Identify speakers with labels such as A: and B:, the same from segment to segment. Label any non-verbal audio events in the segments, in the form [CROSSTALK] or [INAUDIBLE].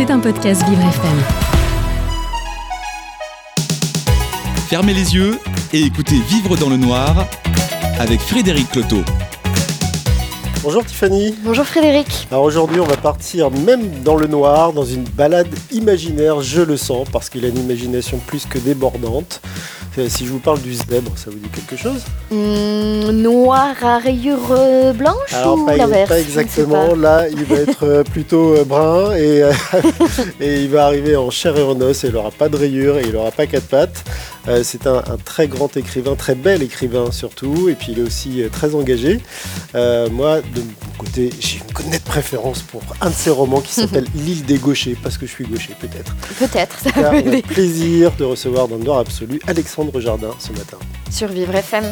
A: C'est un podcast Vivre FM.
B: Fermez les yeux et écoutez Vivre dans le noir avec Frédéric Cloteau.
C: Bonjour Tiffany.
D: Bonjour Frédéric.
C: Alors aujourd'hui, on va partir même dans le noir, dans une balade imaginaire, je le sens, parce qu'il a une imagination plus que débordante. Si je vous parle du zèbre, ça vous dit quelque chose
D: Hmm, noir à rayures euh, blanches
C: Alors
D: ou
C: pas, exactement, là il va être euh, plutôt euh, brun et, [LAUGHS] et il va arriver en chair et en os et il n'aura pas de rayures et il n'aura pas quatre pattes. Euh, c'est un, un très grand écrivain, très bel écrivain surtout, et puis il est aussi euh, très engagé. Euh, moi, de mon côté, j'ai une nette préférence pour un de ses romans qui [LAUGHS] s'appelle L'île des gauchers, parce que je suis gaucher peut-être.
D: Peut-être, ça
C: Là,
D: peut
C: on plaisir de recevoir dans le noir absolu Alexandre Jardin ce matin.
D: Sur Vivre FM.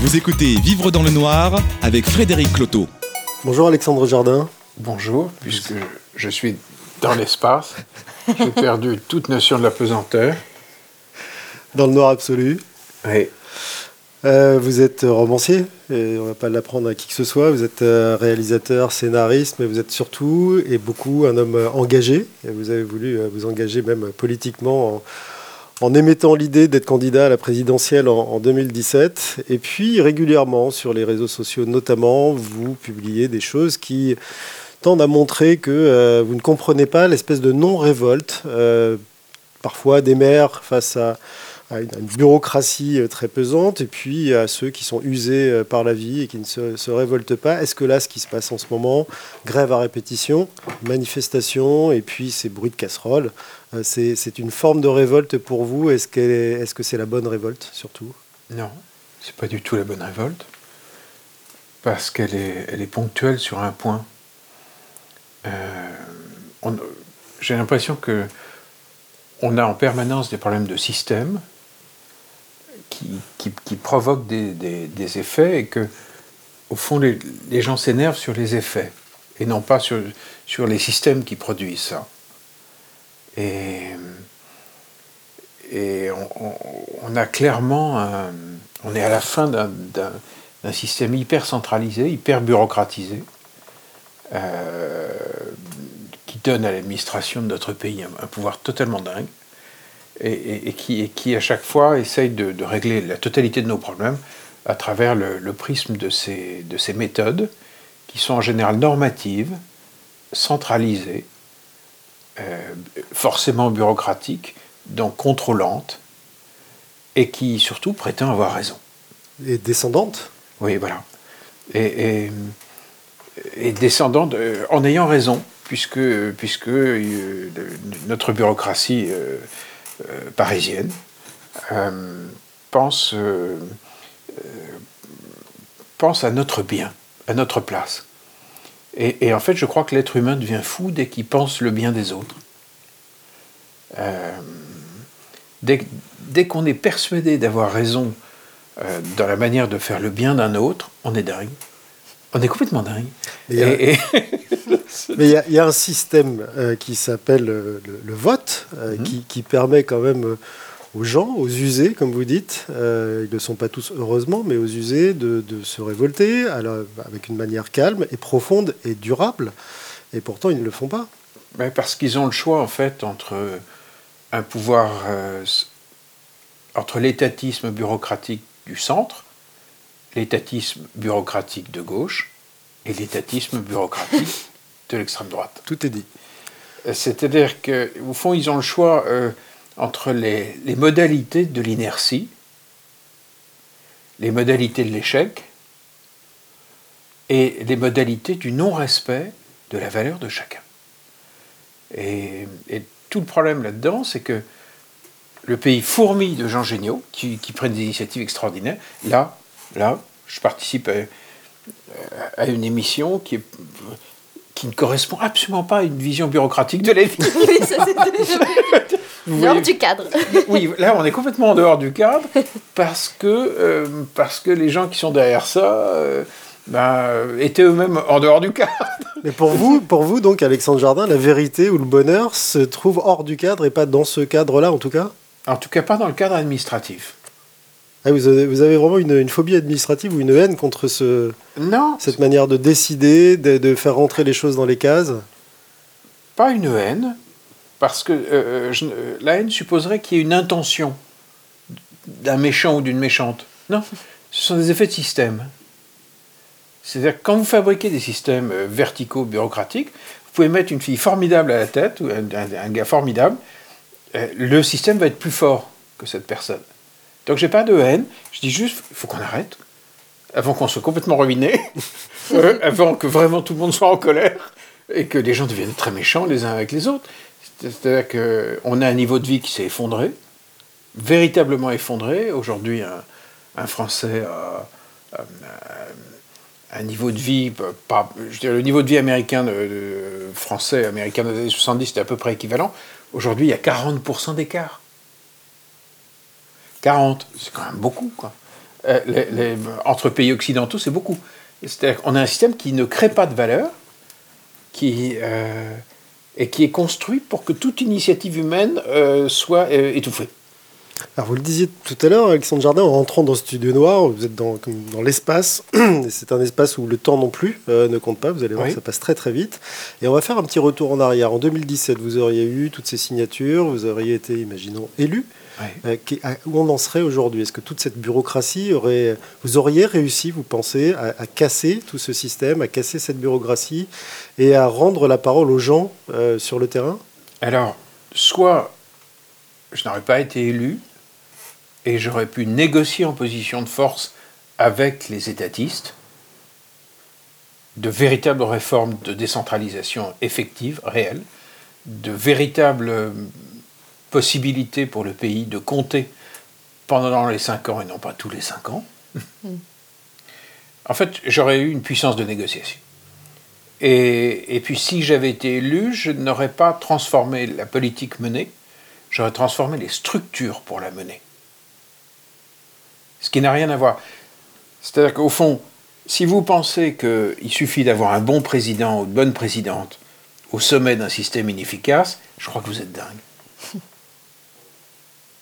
B: Vous écoutez Vivre dans le noir avec Frédéric Cloteau.
C: Bonjour Alexandre Jardin.
E: Bonjour, puisque je suis dans l'espace, j'ai perdu toute notion de la pesanteur.
C: Dans le noir absolu.
E: Oui,
C: Euh, vous êtes romancier, et on ne va pas l'apprendre à qui que ce soit. Vous êtes euh, réalisateur, scénariste, mais vous êtes surtout et beaucoup un homme euh, engagé. Et vous avez voulu euh, vous engager même politiquement en, en émettant l'idée d'être candidat à la présidentielle en, en 2017. Et puis régulièrement sur les réseaux sociaux notamment, vous publiez des choses qui tendent à montrer que vous ne comprenez pas l'espèce de non-révolte, parfois des maires face à à une, bureaucratie euh, très pesante, et puis à ceux qui sont usés euh, par la vie et qui ne se, révoltent pas. Est-ce que là, ce qui se passe en ce moment, grève à répétition, manifestation, et puis ces bruits de casserole, euh, c'est une forme de révolte pour vous? Est-ce que c'est la bonne révolte, surtout?
E: Non, c'est pas du tout la bonne révolte, parce qu'elle est, elle est ponctuelle sur un point. J'ai l'impression que on a en permanence des problèmes de système qui, qui- des, effets et que, au fond, les, gens s'énervent sur les effets et non pas sur, les systèmes qui produisent ça. Et, on, a clairement, on est à la fin d'un- système hyper centralisé, hyper bureaucratisé, euh, qui donne à l'administration de notre pays un pouvoir totalement dingue, et, et- et qui, et qui à chaque fois essaye de, de régler la totalité de nos problèmes à travers le, le prisme de ces, de ces méthodes, qui sont en général normatives, centralisées, euh, forcément bureaucratiques, donc contrôlantes, et qui surtout prétend avoir raison.
C: Et descendante
E: Oui, voilà. Et, et, et descendant de- en ayant raison, puisque, puisque euh, notre bureaucratie euh, euh, parisienne euh, pense, euh, euh, pense à notre bien, à notre place. Et, en fait, je crois que l'être humain devient fou dès qu'il pense le bien des autres. Dès qu'on est persuadé d'avoir raison dans la manière de faire le bien d'un autre, on est dingue. On est complètement dingue.
C: Il y [LAUGHS] Mais il y, a- il y a un système euh, qui s'appelle euh, le, le vote, euh,
E: Mhm.
C: qui, qui permet quand même aux gens, aux usés, comme vous dites, euh, ils ne sont pas tous heureusement, mais aux usés de, de se révolter à la- avec une manière calme et profonde et durable. Et pourtant, ils ne le font pas.
E: Ben, parce qu'ils ont le choix, en fait, entre un pouvoir, euh, entre l'étatisme bureaucratique du centre, l'étatisme bureaucratique de gauche et l'étatisme bureaucratique de l'extrême droite. [LAUGHS]
C: Tout est dit.
E: Euh, C'est-à-dire qu'au fond, ils ont le choix euh, entre les, les modalités de l'inertie, les modalités de l'échec et les modalités du non-respect de la valeur de chacun. Et, et tout le problème là-dedans, c'est que le pays fourmille de gens géniaux qui, qui prennent des initiatives extraordinaires. Là, là, je participe à, à une émission qui, est, qui ne correspond absolument pas à une vision bureaucratique de la vie. [LAUGHS]
D: Oui, ça c'était [LAUGHS] hors du cadre. [LAUGHS]
E: oui, là, on est complètement en dehors du cadre parce que, euh, parce que les gens qui sont derrière ça euh, ben, euh, étaient eux-mêmes en dehors du cadre.
C: Mais pour vous, pour vous, donc, Alexandre Jardin, la vérité ou le bonheur se trouve hors du cadre et pas dans ce cadre-là, en tout cas?
E: En tout cas, pas dans le cadre administratif.
C: Ah, vous, avez, vous avez vraiment une, une phobie administrative ou une haine contre ce,
E: Non,
C: cette manière de décider, de, de faire rentrer les choses dans les cases?
E: Pas une haine, Parce que euh, je- euh, la haine supposerait qu'il y ait une intention d'un méchant ou d'une méchante. Non, ce sont des effets de système. C'est-à-dire que quand vous fabriquez des systèmes euh, verticaux, bureaucratiques, vous pouvez mettre une fille formidable à la tête, ou un, un- un gars formidable, euh, le système va être plus fort que cette personne. Donc j'ai pas de haine, je dis juste, il faut qu'on arrête, avant qu'on soit complètement ruiné, [LAUGHS] euh, avant que vraiment tout le monde soit en colère, et que les gens deviennent très méchants les uns avec les autres. C'est-à-dire qu'on a un niveau de vie qui s'est effondré, véritablement effondré. Aujourd'hui, un, un Français a, a- a un niveau de vie, pas, je veux dire, le niveau de vie américain, de, de- français, américain des années 70, c'était à peu près équivalent. Aujourd'hui, il y a 40% d'écart. 40, c'est quand même beaucoup, quoi. Euh, les- les- entre pays occidentaux, c'est beaucoup. C'est-à-dire qu'on a un système qui ne crée pas de valeur, qui, euh, et qui est construit pour que toute initiative humaine euh, soit étouffée.
C: Alors vous le disiez tout à l'heure, Alexandre Jardin, en rentrant dans ce studio noir, vous êtes dans, dans l'espace, [CLEARS THROAT] et c'est un espace où le temps non plus euh, ne compte pas, vous allez voir,
E: Oui.
C: ça passe très très vite. Et on va faire un petit retour en arrière. En 2017, vous auriez eu toutes ces signatures, vous auriez été, imaginons, élu. Euh, où on en serait aujourd'hui? Est-ce que toute cette bureaucratie aurait, vous auriez réussi, vous pensez, à, à casser tout ce système, à casser cette bureaucratie et à rendre la parole aux gens euh, sur le terrain?
E: Alors, soit je n'aurais pas été élu et j'aurais pu négocier en position de force avec les étatistes de véritables réformes de décentralisation effective, réelle, de véritables possibilités pour le pays de compter pendant les cinq ans et non pas tous les cinq ans. En fait, j'aurais eu une puissance de négociation. Et, et puis si j'avais été élu, je n'aurais pas transformé la politique menée, j'aurais transformé les structures pour la mener. Ce qui n'a rien à voir. C'est-à-dire qu'au fond, si vous pensez qu'il suffit d'avoir un bon président ou une bonne présidente au sommet d'un système inefficace, je crois que vous êtes dingue. [LAUGHS]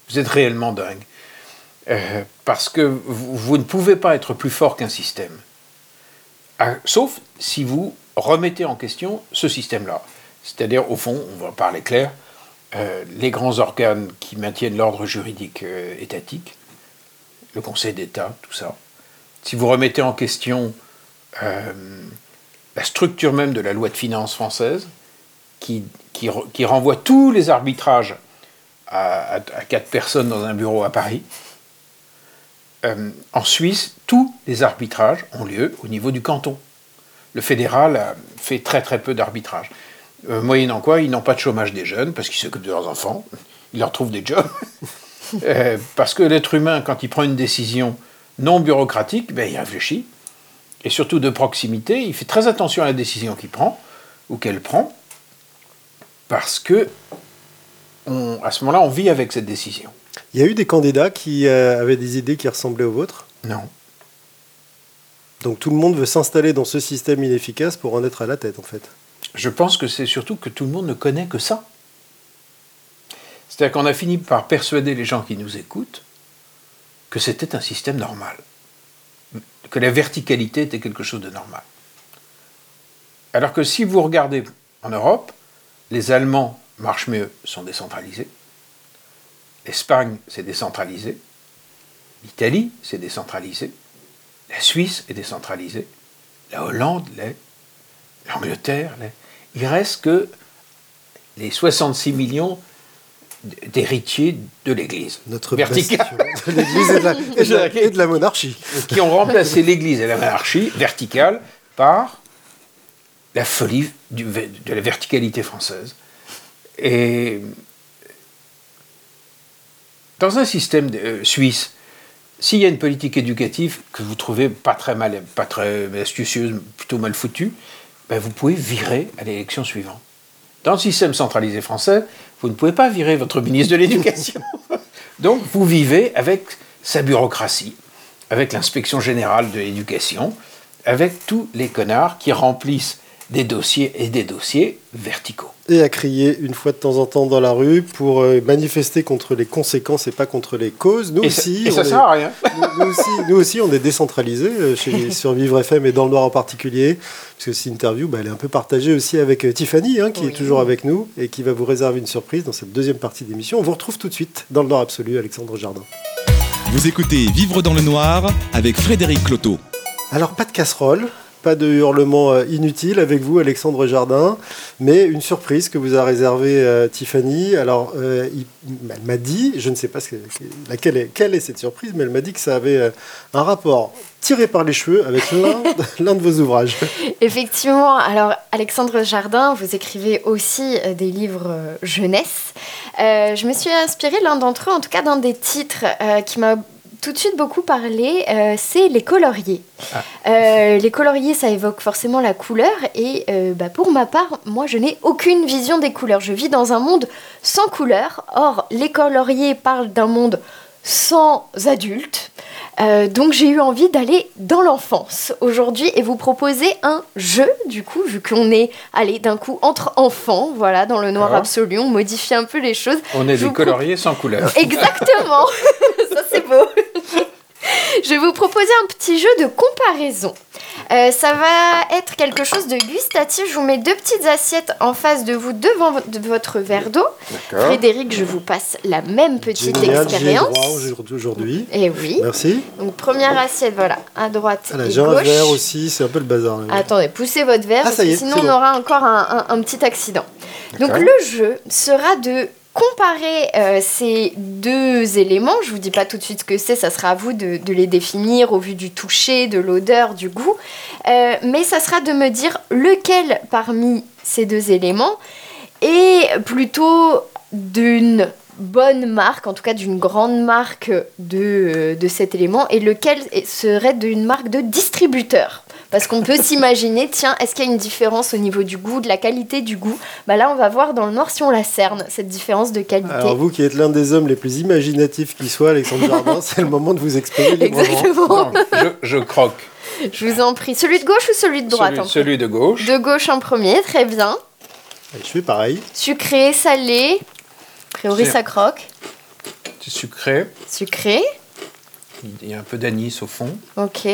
E: Vous êtes réellement dingue. Euh, parce que vous, ne pouvez pas être plus fort qu'un système. Ah, sauf si vous remettez en question ce système-là. C'est-à-dire, au fond, on va parler clair, euh, les grands organes qui maintiennent l'ordre juridique euh, étatique, le Conseil d'État, tout ça. Si vous remettez en question la structure même de la loi de finances française, qui, qui renvoie tous les arbitrages à, à- à quatre personnes dans un bureau à Paris, euh, en Suisse, tous les arbitrages ont lieu au niveau du canton. Le fédéral a fait très très peu d'arbitrages. Euh, moyennant quoi, ils n'ont pas de chômage des jeunes parce qu'ils s'occupent de leurs enfants, ils leur trouvent des jobs. [LAUGHS] Euh, parce que l'être humain, quand il prend une décision non bureaucratique, ben, il réfléchit. Et surtout de proximité, il fait très attention à la décision qu'il prend ou qu'elle prend, parce que on- à ce moment-là, on vit avec cette décision.
C: Il y a eu des candidats qui euh, avaient des idées qui ressemblaient aux vôtres?
E: Non.
C: Donc tout le monde veut s'installer dans ce système inefficace pour en être à la tête, en fait.
E: Je pense que c'est surtout que tout le monde ne connaît que ça. C'est-à-dire qu'on a fini par persuader les gens qui nous écoutent que c'était un système normal, que la verticalité était quelque chose de normal. Alors que si vous regardez en Europe, les Allemands marchent mieux, sont décentralisés, l'Espagne c'est décentralisé, l'Italie c'est décentralisé, la Suisse est décentralisée, la Hollande l'est, l'Angleterre l'est. Il reste que les 66 millions d'héritiers de l'Église.
C: Notre
E: Vertical.
C: bastion de l'Église et, de la- et de la- et de la monarchie. [LAUGHS]
E: qui ont remplacé l'Église et la monarchie verticale par la folie du- de la verticalité française. Et dans un système euh, suisse, s'il y a une politique éducative que vous trouvez pas très mal, pas très astucieuse, plutôt mal foutue, ben vous pouvez virer à l'élection suivante. Dans le système centralisé français, vous ne pouvez pas virer votre ministre de l'Éducation. [LAUGHS] Donc vous vivez avec sa bureaucratie, avec l'inspection générale de l'éducation, avec tous les connards qui remplissent des dossiers et des dossiers verticaux.
C: Et à crier une fois de temps en temps dans la rue pour euh, manifester contre les conséquences et pas contre les causes. Nous
E: Et
C: aussi,
E: ça, et ça
C: on est-
E: sert à rien. [LAUGHS]
C: nous, nous aussi, nous aussi, on est décentralisé euh, chez [LAUGHS] Survivre FM et dans le Noir en particulier, parce que cette interview, bah, elle est un peu partagée aussi avec euh, Tiffany, hein, qui
D: Oui.
C: est toujours avec nous et qui va vous réserver une surprise dans cette deuxième partie d'émission. On vous retrouve tout de suite dans le Noir absolu, Alexandre Jardin.
B: Vous écoutez Vivre dans le noir avec Frédéric Cloteau.
C: Alors, pas de casserole, pas de hurlement euh, inutile avec vous, Alexandre Jardin, mais une surprise que vous a réservée euh, Tiffany. Alors, euh, il- elle m'a dit, je ne sais pas ce que- laquelle est, quelle est cette surprise, mais elle m'a dit que ça avait euh, un rapport tiré par les cheveux avec l'un [LAUGHS] de vos ouvrages.
D: Effectivement, alors Alexandre Jardin, vous écrivez aussi des livres jeunesse. Je me suis inspirée l'un d'entre eux, en tout cas d'un des titres qui m'a tout de suite beaucoup parlé, euh, c'est les coloriers.
E: Ah.
D: Euh, les coloriers, ça évoque forcément la couleur et euh, bah, pour ma part, moi je n'ai aucune vision des couleurs. Je vis dans un monde sans couleurs. Or, les coloriers parlent d'un monde sans adultes. Euh, donc j'ai eu envie d'aller dans l'enfance aujourd'hui et vous proposer un jeu du coup vu qu'on est allé d'un coup entre enfants voilà dans le noir
E: Ah.
D: absolu on modifie un peu les choses
E: On est
D: Je
E: des
D: vous
E: coloriers sans couleur. [LAUGHS]
D: exactement [LAUGHS] ça c'est beau [LAUGHS] je vais vous proposer un petit jeu de comparaison Euh, ça va être quelque chose de gustatif je vous mets deux petites assiettes en face de vous devant vo- de votre verre d'eau. Frédéric je vous passe la même petite
C: Génial, j'y ai
D: expérience
C: droit aujourd'hui- aujourd'hui.
D: et oui
C: Merci.
D: donc première assiette voilà à droite
C: Voilà,
D: et
C: J'ai un
D: gauche
C: verre aussi, c'est un peu le bazar. là.
D: Attendez, poussez votre verre,
C: Ah,
D: parce
C: ça y
D: que
C: est,
D: sinon
C: c'est
D: on
C: bon.
D: aura encore un, un- un petit accident. Donc
E: D'accord.
D: le jeu sera de comparer euh, ces deux éléments. Je vous dis pas tout de suite ce que c'est, ça sera à vous de, les définir au vu du toucher, de l'odeur, du goût. Euh, mais ça sera de me dire lequel parmi ces deux éléments est plutôt d'une bonne marque, en tout cas d'une grande marque de cet élément, et lequel serait d'une marque de distributeur. Parce qu'on peut s'imaginer, tiens, est-ce qu'il y a une différence au niveau du goût, de la qualité du goût? Bah Là, on va voir dans le noir si on la cerne, cette différence de qualité.
C: Alors vous qui êtes l'un des hommes les plus imaginatifs qui soit, Alexandre Jardin, [LAUGHS] c'est le moment de vous exprimer.
D: Exactement.
E: Je, je croque.
D: Je vous en prie. Celui de gauche ou celui de droite
E: celui, de gauche.
D: De gauche en premier, très bien.
C: Allez, je fais pareil.
D: Sucré, salé. A priori, ça croque.
E: C'est sucré.
D: Sucré,
E: Il y a un peu d'anis au fond.
D: ok.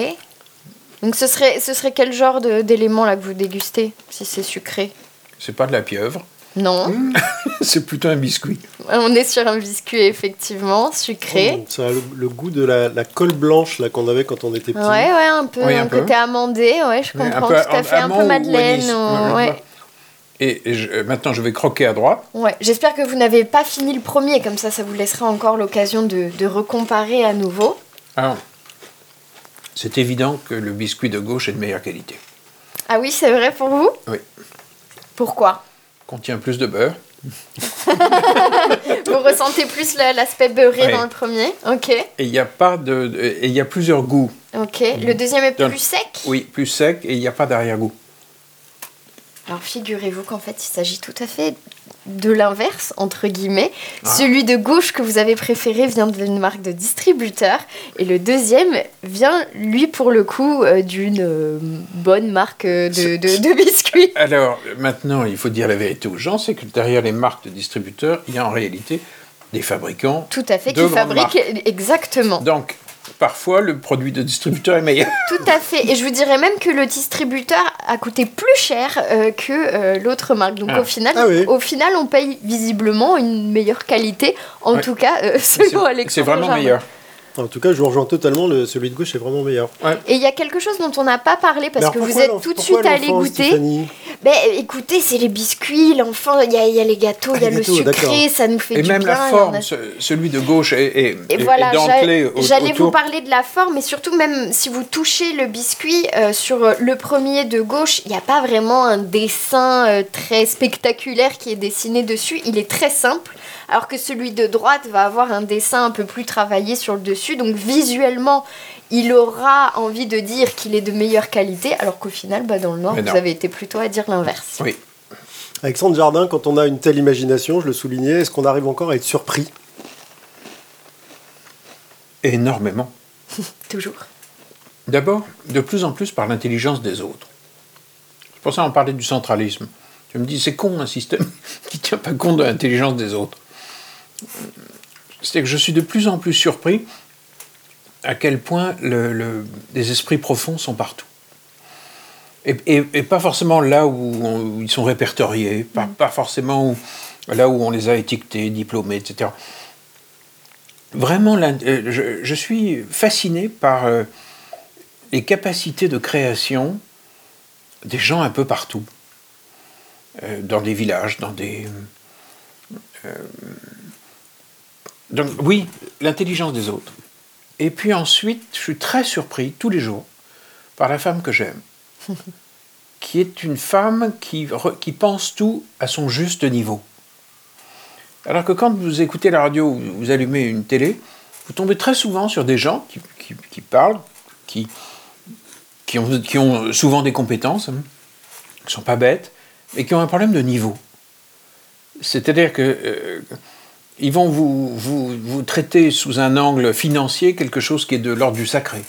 D: Donc ce serait, ce serait quel genre de- d'élément là que vous dégustez, si c'est sucré?
E: C'est pas de la pieuvre.
D: Non. [LAUGHS]
E: C'est plutôt un biscuit.
D: On est sur un biscuit, effectivement, sucré.
C: Oh, Ça a le, le goût de la, la colle blanche là qu'on avait quand on était petit.
D: Ouais, ouais, un peu,
E: Oui,
D: un,
E: un peu.
D: côté amandé, ouais, je comprends
E: peu
D: tout à fait, un peu madeleine, ou-
E: Ouais. Et je- maintenant, je vais croquer à droite.
D: Ouais, j'espère que vous n'avez pas fini le premier, comme ça, ça vous laissera encore l'occasion de, de recomparer à nouveau.
E: Alors, c'est évident que le biscuit de gauche est de meilleure qualité.
D: Ah oui, c'est vrai pour vous?
E: Oui.
D: Pourquoi?
E: Contient plus de beurre. [LAUGHS]
D: Vous ressentez plus la- l'aspect beurré
E: Ouais.
D: dans le premier? Ok,
E: Et il n'y a pas de, et il y a plusieurs goûts.
D: ok. Le deuxième est
E: Donc-
D: plus sec?
E: Oui, plus sec et il n'y a pas d'arrière-goût.
D: Alors figurez-vous qu'en fait, il s'agit tout à fait de l'inverse, entre guillemets.
E: Ah.
D: Celui de gauche que vous avez préféré vient d'une marque de distributeur, et le deuxième vient, lui, pour le coup, euh, d'une euh, bonne marque euh, de, de- de biscuits. [LAUGHS]
E: Alors, maintenant, il faut dire la vérité aux gens, c'est que derrière les marques de distributeurs, il y a en réalité des fabricants.
D: Tout à fait, qui
E: grandes
D: fabrique exactement.
E: Donc, parfois, le produit de distributeur est meilleur. [LAUGHS]
D: Tout à fait. Et je vous dirais même que le distributeur a coûté plus cher euh, que euh, l'autre marque. Donc
E: Ah.
D: au final,
C: Ah oui.
D: au final, on paye visiblement une meilleure qualité. En
E: Ouais.
D: tout cas, euh, [LAUGHS]
E: C'est
D: selon Alexandre.
E: c'est vraiment
D: Jardin.
E: meilleur.
C: En tout cas, je vous rejoins totalement, le- celui de gauche est vraiment meilleur.
D: Et il y a quelque chose dont on n'a pas parlé parce que vous êtes tout de suite allé goûter. Ben, écoutez, c'est les biscuits, l'enfant, il y, a- il y a les gâteaux,
C: Ah,
D: il y a
C: les
D: le
C: gâteaux,
D: sucré, ça nous fait
E: Et
D: du
E: même
D: bien.
E: la
D: il y en
E: forme,
D: a-
E: ce- celui de gauche est, est,
D: Et
E: est-
D: voilà, j'allais vous parler de la forme, mais surtout même si vous touchez le biscuit euh, sur le premier de gauche, il n'y a pas vraiment un dessin euh, très spectaculaire qui est dessiné dessus. Il est très simple, alors que celui de droite va avoir un dessin un peu plus travaillé sur le dessus. Donc visuellement, il aura envie de dire qu'il est de meilleure qualité, alors qu'au final, bah, dans le noir, vous avez été plutôt à dire l'inverse.
E: Oui.
C: Alexandre Jardin, quand on a une telle imagination, je le soulignais, est-ce qu'on arrive encore à être surpris?
E: Énormément. [LAUGHS]
D: Toujours.
E: D'abord, de plus en plus par l'intelligence des autres. pour ça on parlait du centralisme. Je me dis, c'est con un système [LAUGHS] qui ne tient pas compte de l'intelligence des autres. C'est que je suis de plus en plus surpris à quel point le, les esprits profonds sont partout. Et, pas forcément là où, ils sont répertoriés, pas, mm. pas forcément là où on les a étiquetés, diplômés, etc. Vraiment, euh, je, suis fasciné par euh, les capacités de création des gens un peu partout, euh, dans des villages, dans des... donc oui, l'intelligence des autres. Et puis ensuite, je suis très surpris tous les jours par la femme que j'aime, [LAUGHS] qui est une femme qui, qui pense tout à son juste niveau. Alors que quand vous écoutez la radio ou vous allumez une télé, vous tombez très souvent sur des gens qui, qui, parlent, qui, qui, ont, qui ont souvent des compétences, hein, qui ne sont pas bêtes, mais qui ont un problème de niveau. C'est-à-dire que euh, ils vont vous, vous, vous, traiter sous un angle financier quelque chose qui est de l'ordre du sacré.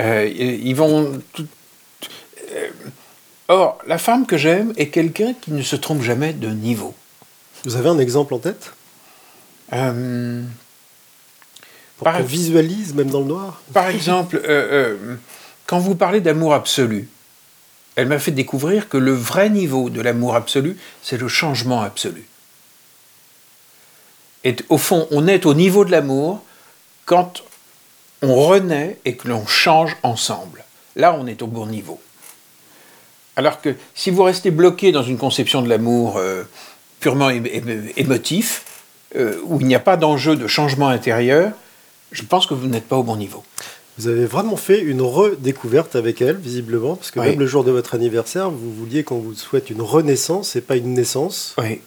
E: Euh, ils vont. Euh, or, la femme que j'aime est quelqu'un qui ne se trompe jamais de niveau.
C: Vous avez un exemple en tête? Euh, Pour qu'on visualise même dans le noir?
E: Par exemple, euh, quand vous parlez d'amour absolu, elle m'a fait découvrir que le vrai niveau de l'amour absolu, c'est le changement absolu. Et au fond, on est au niveau de l'amour quand on renaît et que l'on change ensemble. Là, on est au bon niveau. Alors que si vous restez bloqué dans une conception de l'amour euh, purement émotif, euh, où il n'y a pas d'enjeu de changement intérieur, je pense que vous n'êtes pas au bon niveau.
C: Vous avez vraiment fait une redécouverte avec elle, visiblement, parce que même le jour de votre anniversaire, vous vouliez qu'on vous souhaite une renaissance et pas une naissance.
E: Oui.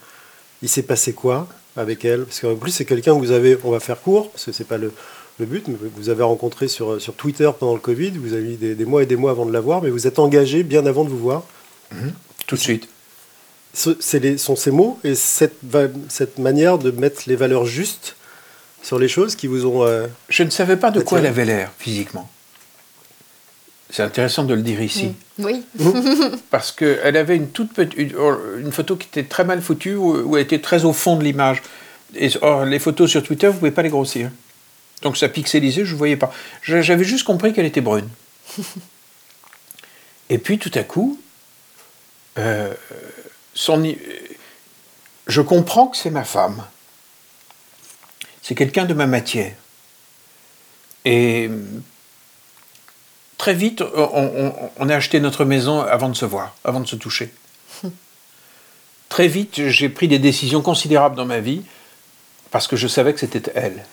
C: Il s'est passé quoi? Avec elle Parce qu'en plus, c'est quelqu'un que vous avez, on va faire court, parce que c'est pas le, le, but, mais vous avez rencontré sur, sur Twitter pendant le Covid, vous avez eu des, mois et des mois avant de la voir, mais vous êtes engagé bien avant de vous voir.
E: Mhm. Tout de suite.
C: Ce les, sont ces mots et cette, cette manière de mettre les valeurs justes sur les choses qui vous ont. Euh,
E: Je ne savais pas de quoi elle avait l'air physiquement. C'est intéressant de le dire ici.
D: Oui. [LAUGHS]
E: Parce qu'elle avait une toute petite, oh, une, photo qui était très mal foutue, où, elle était très au fond de l'image. Et or, les photos sur Twitter, vous ne pouvez pas les grossir. Donc ça pixelisait, je ne voyais pas. J'avais juste compris qu'elle était brune. [LAUGHS] Et puis tout à coup, euh, son, je comprends que c'est ma femme. C'est quelqu'un de ma matière. Et très vite, on, a acheté notre maison avant de se voir, avant de se toucher. [LAUGHS] très vite, j'ai pris des décisions considérables dans ma vie parce que je savais que c'était elle.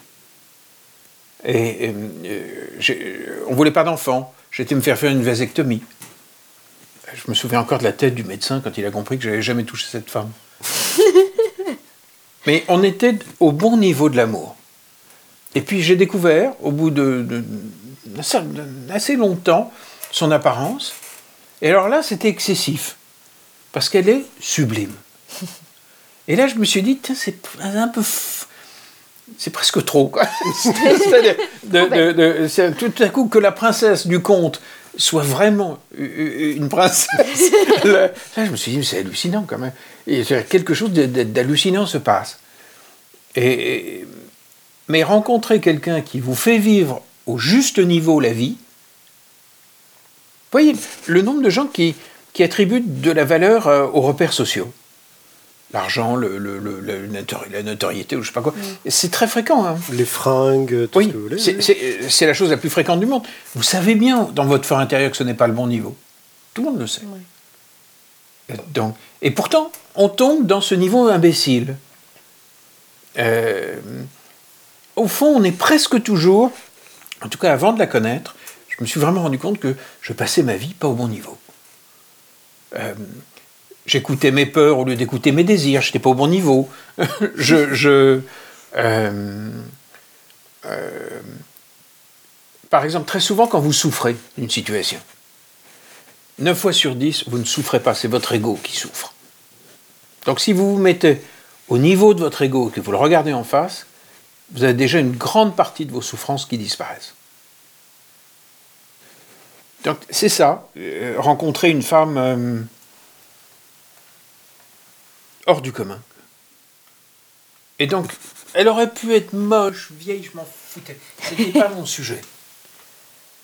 E: Et, euh, on voulait pas d'enfant. J'étais me faire faire une vasectomie. Je me souviens encore de la tête du médecin quand il a compris que j'avais jamais touché cette femme. [LAUGHS] Mais on était au bon niveau de l'amour. Et puis j'ai découvert, au bout de assez longtemps son apparence. Et alors là, c'était excessif, parce qu'elle est sublime. [LAUGHS] Et là, je me suis dit, c'est un peu. C'est presque trop, quoi. [LAUGHS] [LAUGHS] de, tout à coup que la princesse du conte soit vraiment une princesse. là, je me suis dit, c'est hallucinant quand même. Et quelque chose d'hallucinant se passe. Et, mais rencontrer quelqu'un qui vous fait vivre au juste niveau la vie, voyez le nombre de gens qui, qui attribuent de la valeur euh, aux repères sociaux. L'argent, le, le, la notoriété, ou je sais pas quoi. Mm. C'est très fréquent. Hein.
C: Les fringues, tout ce que vous voulez.
E: C'est la chose la plus fréquente du monde. Vous savez bien dans votre fort intérieur que ce n'est pas le bon niveau. Tout le monde le sait. Donc, et pourtant, on tombe dans ce niveau imbécile. Euh, au fond, on est presque toujours en tout cas avant de la connaître, je me suis vraiment rendu compte que je passais ma vie pas au bon niveau. Euh, j'écoutais mes peurs au lieu d'écouter mes désirs, j'étais pas au bon niveau. [LAUGHS] je, euh, euh, par exemple, très souvent quand vous souffrez d'une situation, 9 fois sur 10, vous ne souffrez pas, c'est votre ego qui souffre. Donc si vous vous mettez au niveau de votre ego et que vous le regardez en face, vous avez déjà une grande partie de vos souffrances qui disparaissent. Donc c'est ça, euh, rencontrer une femme euh, hors du commun. Et donc, elle aurait pu être moche, vieille, je m'en foutais. C'était pas mon sujet.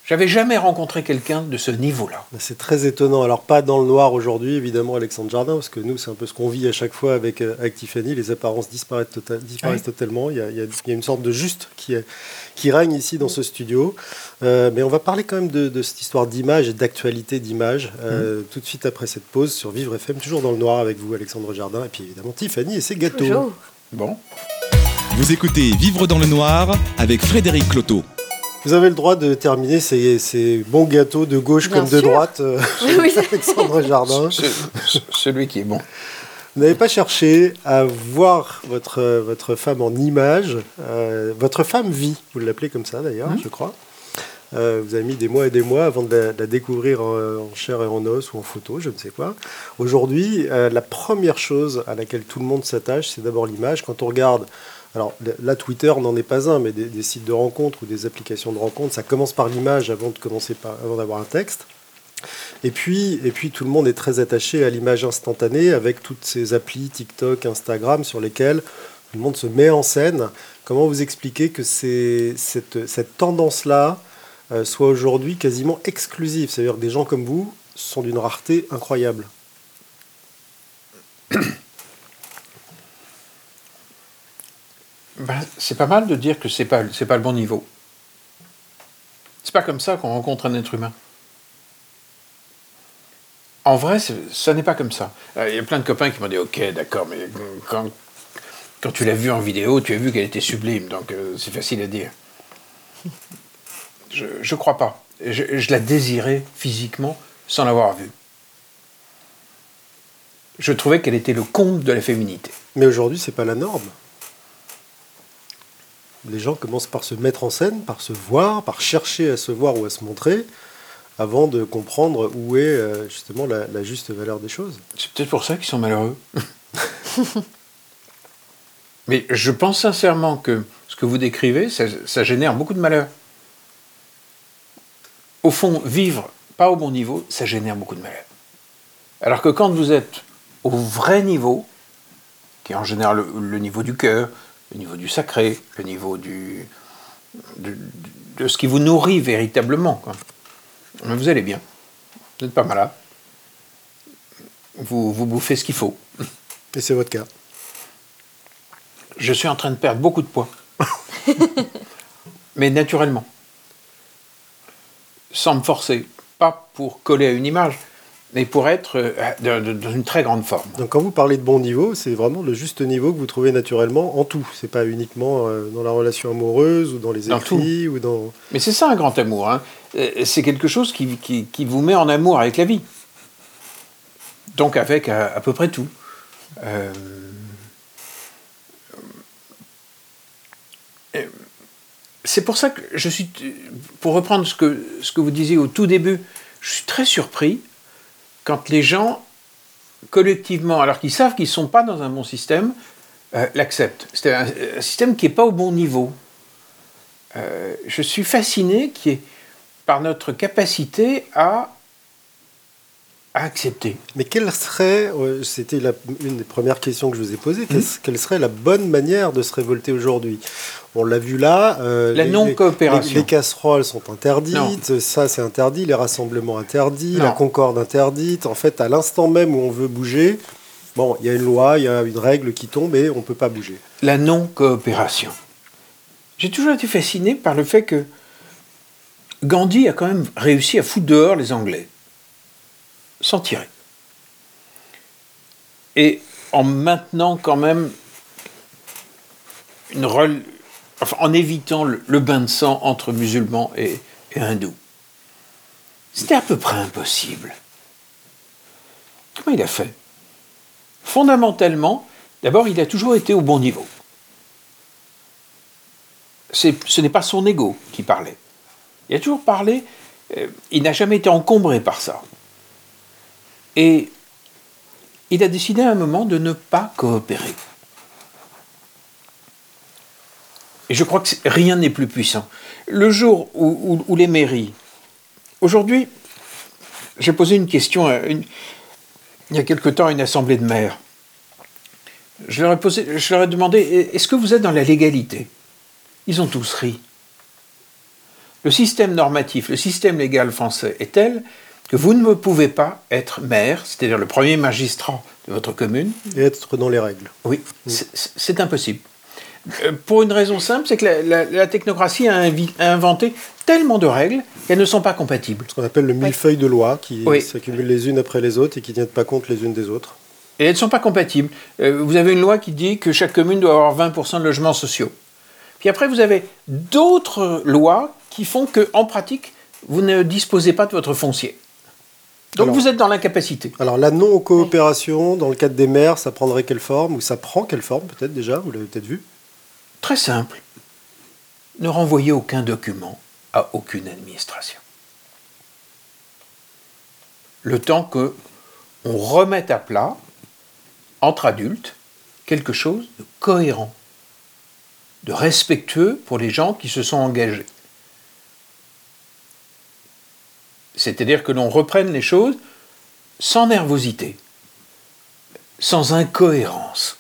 E: J'avais jamais rencontré quelqu'un de ce niveau-là.
C: C'est très étonnant. Alors, pas dans le noir aujourd'hui, évidemment, Alexandre Jardin, parce que nous, c'est un peu ce qu'on vit à chaque fois avec, euh, avec Tiffany. Les apparences disparaissent, tota- disparaissent
E: Oui.
C: totalement. Il y, a, il y a- il y a une sorte de juste qui, est- qui règne ici dans ce studio. Euh, mais on va parler quand même de, de cette histoire d'image et d'actualité d'image euh, tout de suite après cette pause sur Vivre FM, toujours dans le noir avec vous, Alexandre Jardin, et puis évidemment Tiffany et ses gâteaux.
E: Bon,
B: Vous écoutez Vivre dans le noir avec Frédéric Cloteau.
C: Vous avez le droit de terminer ces, ces bons gâteaux de gauche
D: Bien
C: comme de droite, euh,
D: Oui, oui. [LAUGHS]
C: Alexandre Jardin.
E: ce- ce- celui qui est bon.
C: Vous n'avez pas cherché à voir votre, votre femme en image. Euh, votre femme vit, vous l'appelez comme ça d'ailleurs,
E: Mhm.
C: je crois. Euh, vous avez mis des mois et des mois avant de la, de la découvrir en, en chair et en os ou en photo, je ne sais quoi. Aujourd'hui, euh, la première chose à laquelle tout le monde s'attache, c'est d'abord l'image. Quand on regarde, alors là, Twitter n'en est pas un, mais des, sites de rencontres ou des applications de rencontres, ça commence par l'image avant d'avoir un texte. Et puis, tout le monde est très attaché à l'image instantanée avec toutes ces applis TikTok, Instagram sur lesquelles tout le monde se met en scène. Comment vous expliquez que cette tendance-là euh, soit aujourd'hui quasiment exclusive? C'est-à-dire que des gens comme vous sont d'une rareté incroyable. [COUGHS]
E: Ben, c'est pas mal de dire que c'est pas, pas le bon niveau. C'est pas comme ça qu'on rencontre un être humain. En vrai, ça n'est pas comme ça. Euh, Il y a plein de copains qui m'ont dit Ok, d'accord, mais quand, tu l'as vue en vidéo, tu as vu qu'elle était sublime, donc euh, c'est facile à dire. Je, je crois pas. Je, je la désirais physiquement sans l'avoir vue. Je trouvais qu'elle était le comble de la féminité.
C: Mais aujourd'hui, c'est pas la norme. Les gens commencent par se mettre en scène, par se voir, par chercher à se voir ou à se montrer, avant de comprendre où est euh, justement la, juste valeur des choses.
E: C'est peut-être pour ça qu'ils sont malheureux. [LAUGHS] Mais je pense sincèrement que ce que vous décrivez, ça, génère beaucoup de malheur. Au fond, vivre pas au bon niveau, ça génère beaucoup de malheur. Alors que quand vous êtes au vrai niveau, qui est en général le niveau du cœur, le niveau du sacré, le niveau du, de, de ce qui vous nourrit véritablement, quoi. Mais vous allez bien. Vous n'êtes pas malade. Vous, vous bouffez ce qu'il faut. [LAUGHS]
C: Et c'est votre cas.
E: Je suis en train de perdre beaucoup de poids. [LAUGHS] Mais naturellement. Sans me forcer. Pas pour coller à une image, mais pour être euh, dans une très grande forme.
C: Donc quand vous parlez de bon niveau, c'est vraiment le juste niveau que vous trouvez naturellement en tout. C'est pas uniquement euh, dans la relation amoureuse ou dans les
E: Dans
C: écrits ou dans.
E: Mais c'est ça un grand amour. hein. Euh, C'est quelque chose qui, qui- qui vous met en amour avec la vie. Donc avec à, à peu près tout. Euh, C'est pour ça que je suis, pour reprendre ce que, ce que vous disiez au tout début, je suis très surpris quand les gens, collectivement, alors qu'ils savent qu'ils ne sont pas dans un bon système, euh, l'acceptent. C'est un, système qui n'est pas au bon niveau. Euh, je suis fasciné par notre capacité à accepter.
C: Mais quelle serait, euh, c'était une des premières questions que je vous ai posées,
E: Mmh.
C: quelle, quelle serait la bonne manière de se révolter aujourd'hui? On l'a vu là. euh,
E: La
C: les-
E: non-coopération.
C: Les, les casseroles sont interdites, ça c'est interdit, les rassemblements interdits,
E: Non.
C: la concorde interdite. En fait, à l'instant même où on veut bouger, bon, il y a une loi, il y a une règle qui tombe et on ne peut pas bouger.
E: La non-coopération. J'ai toujours été fasciné par le fait que Gandhi a quand même réussi à foutre dehors les Anglais, sans tirer. Et en maintenant quand même une rel- enfin, en évitant le, bain de sang entre musulmans et, hindous. C'était à peu près impossible. Comment il a fait? Fondamentalement, d'abord, il a toujours été au bon niveau. Ce n'est pas son ego qui parlait. Il a toujours parlé, euh, il n'a jamais été encombré par ça. Et il a décidé à un moment de ne pas coopérer. Et je crois que rien n'est plus puissant. Le jour où, les mairies, aujourd'hui, j'ai posé une question il y a quelque temps à une assemblée de maires. Je leur ai, je leur ai demandé est-ce que vous êtes dans la légalité? Ils ont tous ri. Le système normatif, le système légal français est tel que vous ne pouvez pas être maire, c'est-à-dire le premier magistrat de votre commune.
C: Et être dans les règles.
E: Oui, c'est- c'est impossible. Euh, Pour une raison simple, c'est que la, la- la technocratie a, inventé tellement de règles qu'elles ne sont pas compatibles.
C: Ce qu'on appelle le millefeuille de loi qui
E: Oui.
C: s'accumulent les unes après les autres et qui ne tiennent pas compte les unes des autres.
E: Et elles ne sont pas compatibles. Euh, vous avez une loi qui dit que chaque commune doit avoir 20% de logements sociaux. Puis après, vous avez d'autres lois qui font que, en pratique, vous ne disposez pas de votre foncier. Donc
C: Alors-
E: vous êtes dans l'incapacité.
C: Alors la non-coopération, dans le cadre des maires, ça prendrait quelle forme Ou ça prend quelle forme peut-être déjà Vous l'avez peut-être vu?
E: Très simple. Ne renvoyez aucun document à aucune administration. Le temps que on remette à plat, entre adultes, quelque chose de cohérent, de respectueux pour les gens qui se sont engagés. C'est-à-dire que l'on reprenne les choses sans nervosité, sans incohérence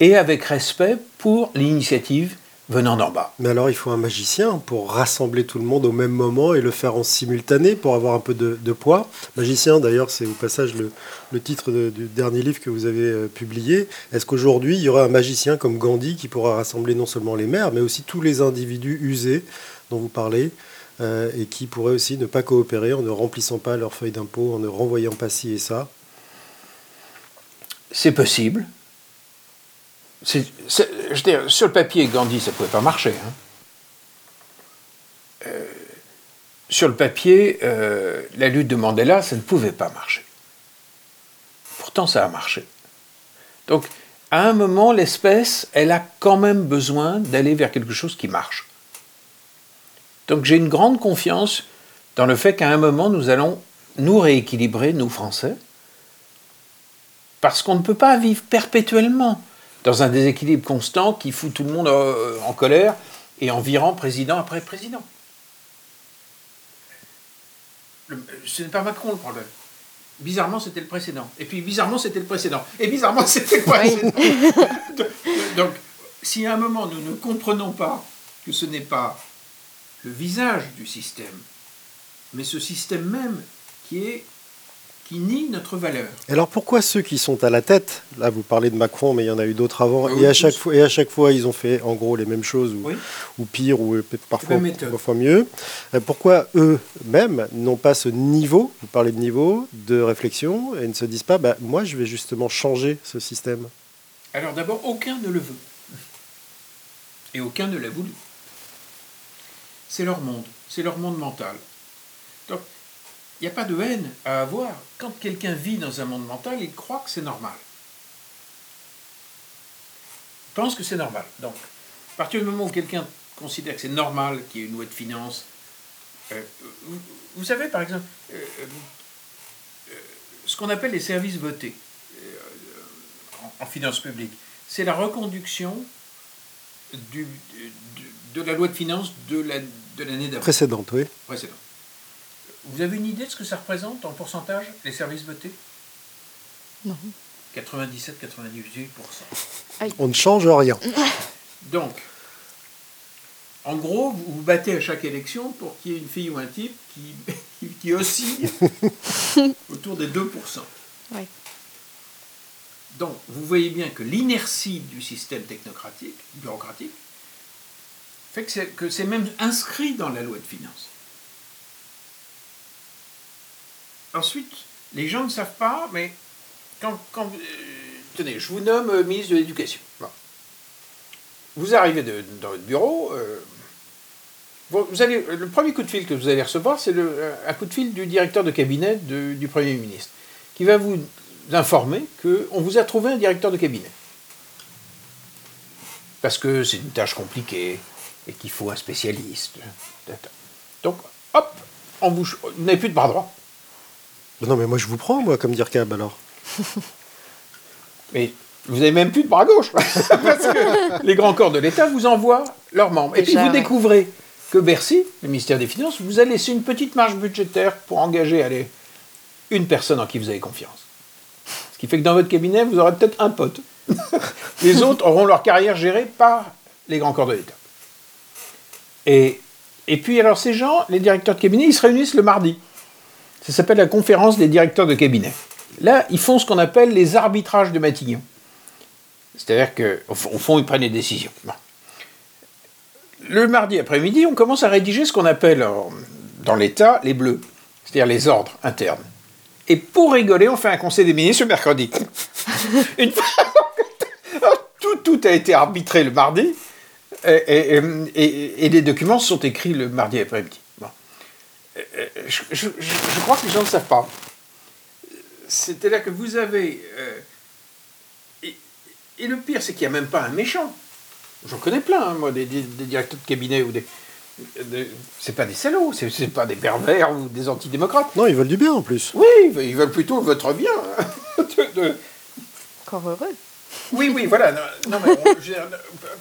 E: et avec respect pour l'initiative venant d'en bas.
C: Mais alors il faut un magicien pour rassembler tout le monde au même moment et le faire en simultané pour avoir un peu de, poids. Magicien d'ailleurs c'est au passage le, titre du dernier livre que vous avez euh, publié. Est-ce qu'aujourd'hui il y aurait un magicien comme Gandhi qui pourra rassembler non seulement les maires mais aussi tous les individus usés dont vous parlez? Et qui pourraient aussi ne pas coopérer en ne remplissant pas leur feuille d'impôt, en ne renvoyant pas ci et ça
E: C'est possible. Sur le papier, Gandhi, ça ne pouvait pas marcher. hein. Euh, sur le papier, euh, la lutte de Mandela, ça ne pouvait pas marcher. Pourtant, ça a marché. Donc, à un moment, l'espèce, elle a quand même besoin d'aller vers quelque chose qui marche. Donc, j'ai une grande confiance dans le fait qu'à un moment, nous allons nous rééquilibrer, nous Français, parce qu'on ne peut pas vivre perpétuellement dans un déséquilibre constant qui fout tout le monde euh, en colère et en virant président après président. Le- ce n'est pas Macron le problème. Bizarrement, c'était le précédent. Et puis, bizarrement, c'était le précédent. Et bizarrement, c'était le précédent. [LAUGHS] Donc, si à un moment, nous ne comprenons pas que ce n'est pas le visage du système, mais ce système même qui est qui nie notre valeur.
C: Alors pourquoi ceux qui sont à la tête, là vous parlez de Macron, mais il y en a eu d'autres avant,
E: Oui,
C: et, à chaque fois, et à chaque fois ils ont fait en gros les mêmes choses, ou,
E: Oui.
C: ou pire, ou parfois mieux, euh, pourquoi eux-mêmes n'ont pas ce niveau, vous parlez de niveau, de réflexion, et ne se disent pas, bah, moi je vais justement changer ce système?
E: Alors d'abord, aucun ne le veut. Et aucun ne l'a voulu. C'est leur monde, c'est leur monde mental. Donc, il n'y a pas de haine à avoir. Quand quelqu'un vit dans un monde mental, il croit que c'est normal. Il pense que c'est normal. Donc, à partir du moment où quelqu'un considère que c'est normal qu'il y ait une loi de finances, euh, vous, savez, par exemple, euh, euh, ce qu'on appelle les services votés en, finances publiques, c'est la reconduction du- du- de la loi de finances de la- de l'année d'avant
C: Précédente, oui.
E: précédent. Vous avez une idée de ce que ça représente en pourcentage, les services votés?
D: Non.
E: 97-98%.
C: On ne change rien. [LAUGHS]
E: Donc, en gros, vous vous battez à chaque élection pour qu'il y ait une fille ou un type qui, [LAUGHS] qui, oscille [LAUGHS] autour des 2%.
D: Ouais.
E: Donc, vous voyez bien que l'inertie du système technocratique, bureaucratique, fait que c'est, même inscrit dans la loi de finances. Ensuite, les gens ne savent pas, mais quand, quand euh, tenez, je vous nomme euh, ministre de l'Éducation. Vous arrivez dans votre bureau, euh, le premier coup de fil que vous allez recevoir, c'est un coup de fil du directeur de cabinet du Premier ministre, qui va vous informer qu'on vous a trouvé un directeur de cabinet. Parce que c'est une tâche compliquée et qu'il faut un spécialiste. Donc, hop, on vous, vous n'avez plus de bras droit.
C: Non, mais moi je vous prends, moi, comme dire cab alors. [LAUGHS]
E: Mais vous n'avez même plus de bras gauche. [LAUGHS] Parce que les grands corps de l'État vous envoient leurs membres. Et puis vous
D: ouais.
E: découvrez que Bercy, le ministère des Finances, vous a laissé une petite marge budgétaire pour engager allez, une personne en qui vous avez confiance. Ce qui fait que dans votre cabinet, vous aurez peut-être un pote. [LAUGHS] les autres auront leur carrière gérée par les grands corps de l'État. Et, puis, alors, ces gens, les directeurs de cabinet, ils se réunissent le mardi. Ça s'appelle la conférence des directeurs de cabinet. Là, ils font ce qu'on appelle les arbitrages de Matignon. C'est-à-dire qu'au fond, ils prennent les décisions. Le mardi après-midi, on commence à rédiger ce qu'on appelle dans l'État les bleus, c'est-à-dire les ordres internes. Et pour rigoler, on fait un conseil des ministres le mercredi. [LAUGHS] Une [LAUGHS] tout a été arbitré le mardi, et, et, les documents sont écrits le mardi après-midi. Je, je, crois que les gens ne savent pas. C'était là que vous avez... Euh, et, le pire, c'est qu'il n'y a même pas un méchant. J'en connais plein, hein, moi, des, directeurs de cabinet ou des... c'est pas des salauds, c'est pas des pervers ou des antidémocrates.
C: Non, ils veulent du bien en plus.
E: Oui, ils veulent plutôt votre bien.
D: Hein, [LAUGHS] Encore heureux.
E: Oui, oui, voilà. Non,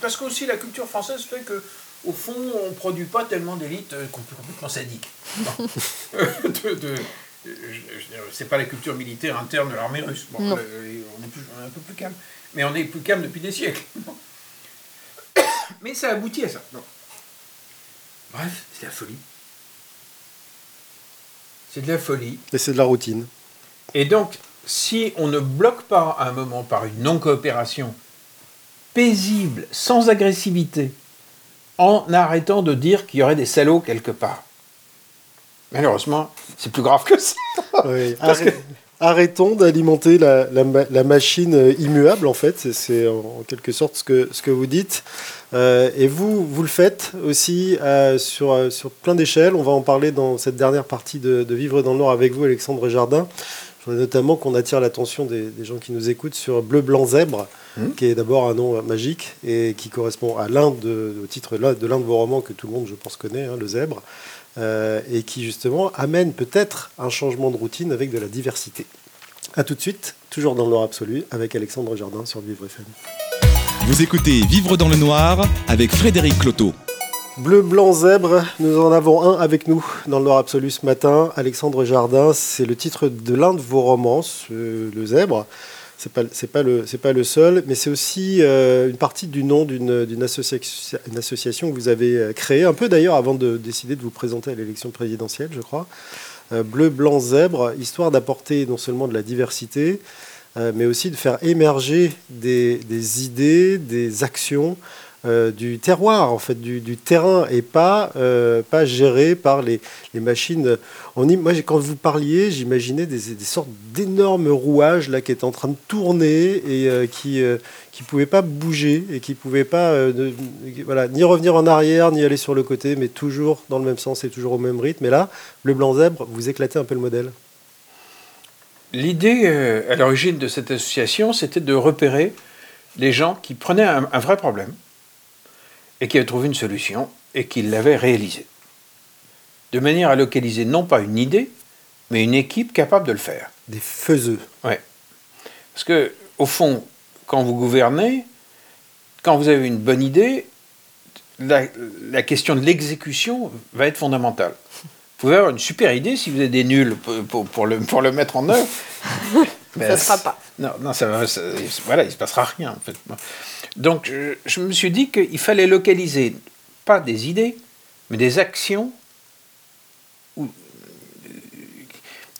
E: parce qu'aussi la culture française fait que, au fond, on ne produit pas tellement d'élites euh, complètement sadiques. [LAUGHS] de, c'est pas la culture militaire interne de l'armée russe. on, est un peu plus calme. Mais on est plus calme depuis des siècles. [COUGHS] Mais ça aboutit à ça. Bref, c'est la folie. C'est de la folie.
C: Et c'est de la routine.
E: Et donc, si on ne bloque pas à un moment par une non-coopération paisible, sans agressivité, en arrêtant de dire qu'il y aurait des salauds quelque part, malheureusement, c'est plus grave que ça. [LAUGHS] [LAUGHS]
C: Arrêtons d'alimenter la, machine immuable, en fait. C'est en quelque sorte ce que, ce que vous dites. Euh, et vous, vous le faites aussi euh, sur, sur plein d'échelles. On va en parler dans cette dernière partie de, de Vivre dans le Nord avec vous, Alexandre Jardin. Je voudrais notamment qu'on attire l'attention des, gens qui nous écoutent sur Bleu Blanc Zèbre, mmh. qui est d'abord un nom magique et qui correspond à l'un de, au titre de l'un de vos romans que tout le monde, je pense, connaît, hein, Le Zèbre, euh, et qui justement amène peut-être un changement de routine avec de la diversité. A tout de suite, toujours dans le noir absolu, avec Alexandre Jardin sur Vivre FM.
B: Vous écoutez Vivre dans le noir avec Frédéric Cloteau.
C: Bleu, blanc, zèbre, nous en avons un avec nous dans le Nord Absolu ce matin. Alexandre Jardin, c'est le titre de l'un de vos romans, Le Zèbre. C'est pas, pas, le, pas le seul, mais c'est aussi euh, une partie du nom d'une association, association que vous avez euh, créée, un peu d'ailleurs avant de décider de vous présenter à l'élection présidentielle, je crois. Euh, Bleu, blanc, zèbre, histoire d'apporter non seulement de la diversité, mais aussi de faire émerger des, des idées, des actions euh, du terroir, en fait, du, terrain, et pas, euh, pas géré par les, machines. Moi, quand vous parliez, j'imaginais des, sortes d'énormes rouages là, qui étaient en train de tourner et euh, qui ne pouvaient pas bouger et qui ne pouvaient pas voilà, ni revenir en arrière, ni aller sur le côté, mais toujours dans le même sens et toujours au même rythme. Et là, le blanc zèbre, vous éclatez un peu le modèle.
E: L'idée à l'origine de cette association, c'était de repérer les gens qui prenaient un vrai problème, et qui avait trouvé une solution et qui l'avait réalisée. De manière à localiser non pas une idée, mais une équipe capable de le faire.
C: Des faiseux.
E: Oui. Parce que, au fond, quand vous gouvernez, quand vous avez une bonne idée, la, question de l'exécution va être fondamentale. Vous pouvez avoir une super idée si vous avez des nuls pour, pour, le, pour le mettre en œuvre. [LAUGHS]
D: ça ne sera pas.
E: Non, non ça, voilà, il ne se passera rien en fait. Donc je, me suis dit qu'il fallait localiser pas des idées, mais des actions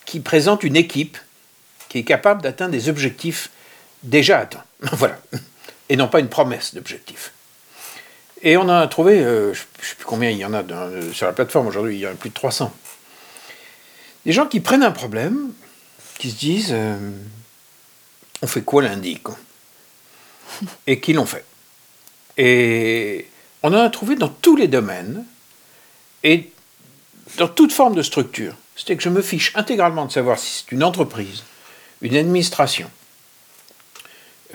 E: qui présentent une équipe qui est capable d'atteindre des objectifs déjà atteints. [LAUGHS] voilà. Et non pas une promesse d'objectif. Et on a trouvé, euh, je ne sais plus combien il y en a sur la plateforme aujourd'hui, il y en a plus de 300. Des gens qui prennent un problème, qui se disent euh, on fait quoi lundi Et qui l'ont fait. Et on en a trouvé dans tous les domaines et dans toute forme de structure. C'est que je me fiche intégralement de savoir si c'est une entreprise, une administration,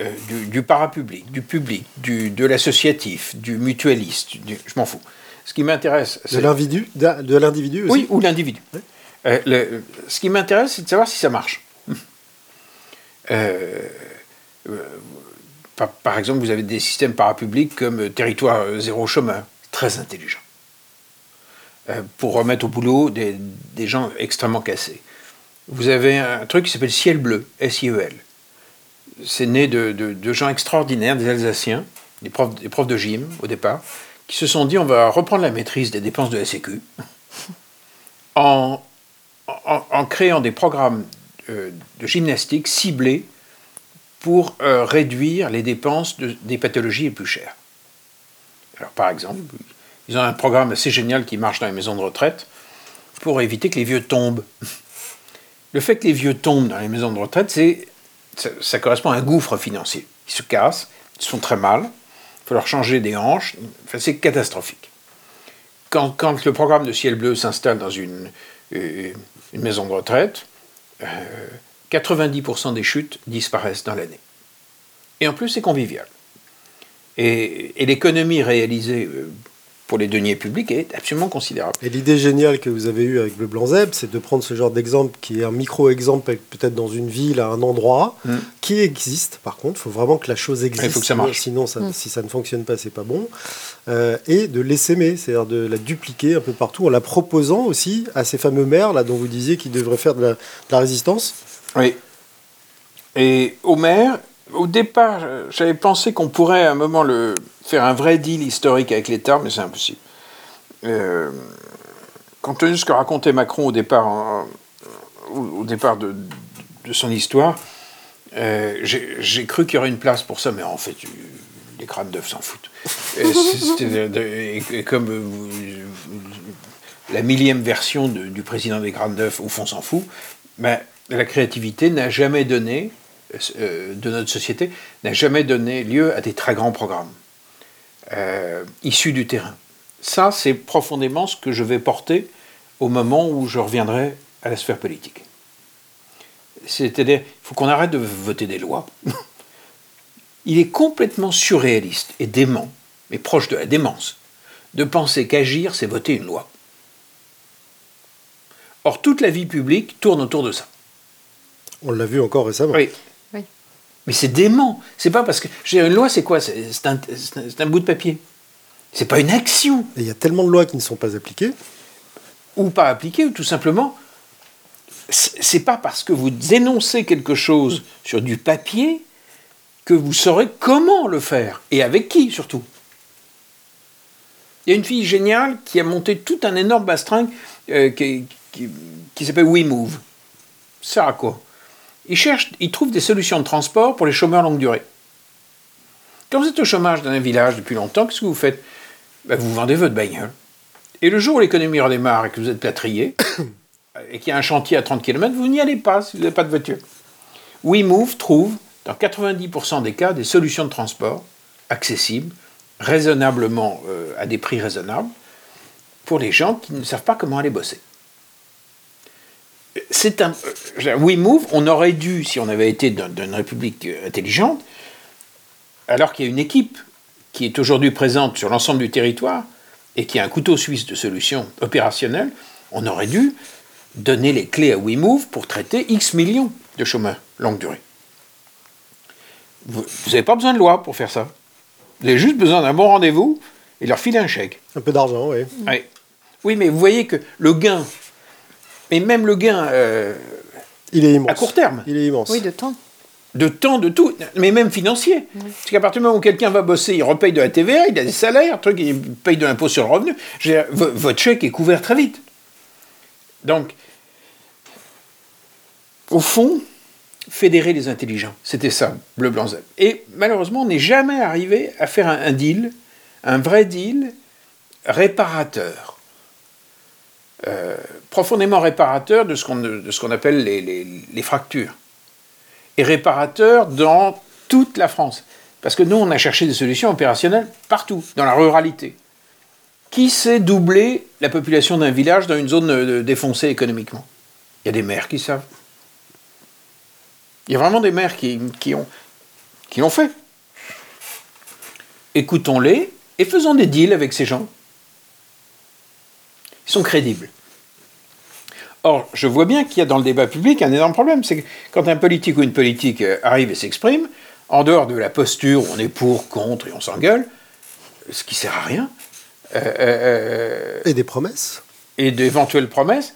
E: euh, du, parapublic, du public, du, de l'associatif, du mutualiste, je m'en fous. Ce qui m'intéresse,
C: de l'individu, de l'individu aussi.
E: Oui, ou l'individu. Euh, ce qui m'intéresse, c'est de savoir si ça marche. Euh, par, exemple, vous avez des systèmes parapublics comme Territoire Zéro Chômeur, très intelligent. euh, pour remettre au boulot des, des, gens extrêmement cassés. Vous avez un truc qui s'appelle Ciel Bleu, S-I-E-L. C'est né de, de, de, gens extraordinaires, des Alsaciens, des profs, des profs de gym au départ, qui se sont dit on va reprendre la maîtrise des dépenses de la Sécu en, en, en créant des programmes euh, de gymnastique ciblés pour euh, réduire les dépenses de, des pathologies les plus chères. Alors, par exemple, ils ont un programme assez génial qui marche dans les maisons de retraite pour éviter que les vieux tombent. [LAUGHS] Le fait que les vieux tombent dans les maisons de retraite, c'est, ça, correspond à un gouffre financier. Ils se cassent, ils sont très mal, il faut leur changer des hanches, enfin, c'est catastrophique. Quand, le programme de Ciel Bleu s'installe dans une, euh, maison de retraite, euh, 90% des chutes disparaissent dans l'année. Et en plus, c'est convivial. Et, et l'économie réalisée euh, pour les deniers publics est absolument considérable.
C: Et l'idée géniale que vous avez eue avec Bleu Blanc Zeb, c'est de prendre ce genre d'exemple qui est un micro-exemple peut-être dans une ville, à un endroit, mm. qui existe. Par contre, il faut vraiment que la chose existe.
E: Il faut que ça marche.
C: Sinon, ça, mm. si ça ne fonctionne pas, c'est pas bon. Euh, et de l'essaimer, c'est-à-dire de la dupliquer un peu partout en la proposant aussi à ces fameux maires là dont vous disiez qu'ils devraient faire de la, de la résistance.
E: Oui. Et maire, au départ, j'avais pensé qu'on pourrait à un moment le, faire un vrai deal historique avec l'État, mais c'est impossible. Euh, compte tenu de ce que racontait Macron au départ, en, au départ de, de, son histoire, euh, j'ai cru qu'il y aurait une place pour ça, mais en fait, les crânes d'œufs s'en foutent. Et, [LAUGHS] et, comme euh, la millième version de, du président des crânes d'œufs, au fond, s'en fout, mais la créativité n'a jamais donné, euh, de notre société, n'a jamais donné lieu à des très grands programmes euh, issus du terrain. Ça, c'est profondément ce que je vais porter au moment où je reviendrai à la sphère politique. C'est-à-dire, il faut qu'on arrête de voter des lois. [LAUGHS] il est complètement surréaliste et dément, mais proche de la démence, de penser qu'agir, c'est voter une loi. Or, toute la vie publique tourne autour de ça.
C: On l'a vu encore récemment.
E: Oui.
D: oui.
E: Mais c'est dément. C'est pas parce que. Une loi, c'est quoi? C'est un, bout de papier. C'est pas une action.
C: Et il y a tellement de lois qui ne sont pas appliquées.
E: Ou pas appliquées, ou tout simplement. C'est pas parce que vous énoncez quelque chose sur du papier que vous saurez comment le faire. Et avec qui, surtout. Il y a une fille géniale qui a monté tout un énorme bastringue euh, qui, qui, qui s'appelle WeMove. Ça sert à quoi? Ils cherchent, ils trouvent des solutions de transport pour les chômeurs longue durée. Quand vous êtes au chômage dans un village depuis longtemps, qu'est-ce que vous faites? Ben, Vous vendez votre bagnole. Et le jour où l'économie redémarre et que vous êtes plâtrier, [COUGHS] et qu'il y a un chantier à 30 km, vous n'y allez pas si vous n'avez pas de voiture. WeMove trouve, dans 90% des cas, des solutions de transport accessibles, raisonnablement, euh, à des prix raisonnables, pour les gens qui ne savent pas comment aller bosser c'est un. Oui, Move, on aurait dû, si on avait été dans, dans une république intelligente, alors qu'il y a une équipe qui est aujourd'hui présente sur l'ensemble du territoire et qui a un couteau suisse de solutions opérationnelles, on aurait dû donner les clés à WeMove pour traiter X millions de chômeurs longue durée. Vous n'avez pas besoin de loi pour faire ça. Vous avez juste besoin d'un bon rendez-vous et leur filer un chèque.
C: Un peu d'argent, oui.
E: oui. Oui, mais vous voyez que le gain mais même le gain euh,
C: il est immense.
E: à court terme.
C: Il est immense.
D: Oui, de temps.
E: De temps, de tout, mais même financier. Parce qu'à partir du moment où quelqu'un va bosser, il repaye de la TVA, il a des salaires, truc, il paye de l'impôt sur le revenu. Votre chèque est couvert très vite. Donc, au fond, fédérer les intelligents, c'était ça, bleu, blanc, zèbre. Et malheureusement, on n'est jamais arrivé à faire un, un deal, un vrai deal réparateur euh, profondément réparateur de ce qu'on qu appelle les, fractures. Et réparateur dans toute la France. Parce que nous, on a cherché des solutions opérationnelles partout, dans la ruralité. Qui sait doubler la population d'un village dans une zone euh, défoncée économiquement? Il y a des maires qui savent. Il y a vraiment des maires qui, qui l'ont fait. Écoutons-les et faisons des deals avec ces gens ils sont crédibles. Or, je vois bien qu'il y a dans le débat public un énorme problème. C'est que quand un politique ou une politique arrive et s'exprime, en dehors de la posture où on est pour, contre et on s'engueule, ce qui sert à rien.
C: Euh, euh, et des promesses
E: et d'éventuelles promesses,